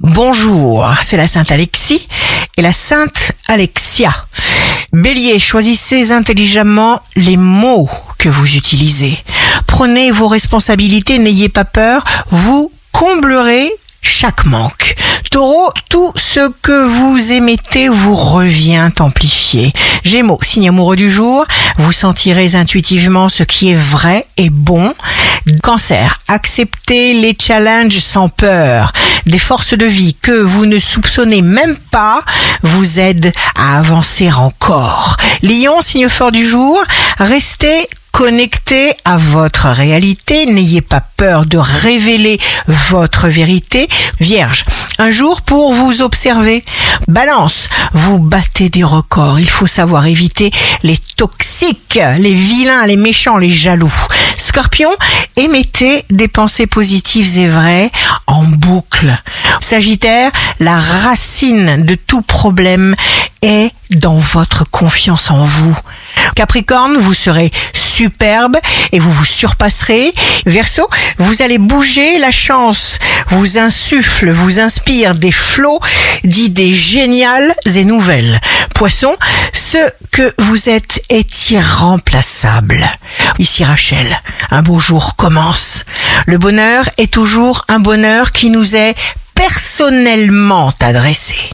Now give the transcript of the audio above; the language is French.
Bonjour, c'est la Sainte Alexis et la Sainte Alexia. Bélier, choisissez intelligemment les mots que vous utilisez. Prenez vos responsabilités, n'ayez pas peur, vous comblerez chaque manque. Taureau, tout ce que vous émettez vous revient amplifié. Gémeaux, signe amoureux du jour, vous sentirez intuitivement ce qui est vrai et bon. Cancer, acceptez les challenges sans peur. Des forces de vie que vous ne soupçonnez même pas vous aident à avancer encore. Lion, signe fort du jour, restez connecté à votre réalité, n'ayez pas peur de révéler votre vérité. Vierge, un jour pour vous observer. Balance, vous battez des records, il faut savoir éviter les toxiques, les vilains, les méchants, les jaloux. Scorpion, émettez des pensées positives et vraies en boucle. Sagittaire, la racine de tout problème est dans votre confiance en vous. Capricorne, vous serez superbe et vous vous surpasserez. Verseau, vous allez bouger, la chance vous insuffle, vous inspire des flots d'idées géniales et nouvelles. Poisson, ce que vous êtes est irremplaçable. Ici Rachel, un beau jour commence. Le bonheur est toujours un bonheur qui nous est personnellement adressé.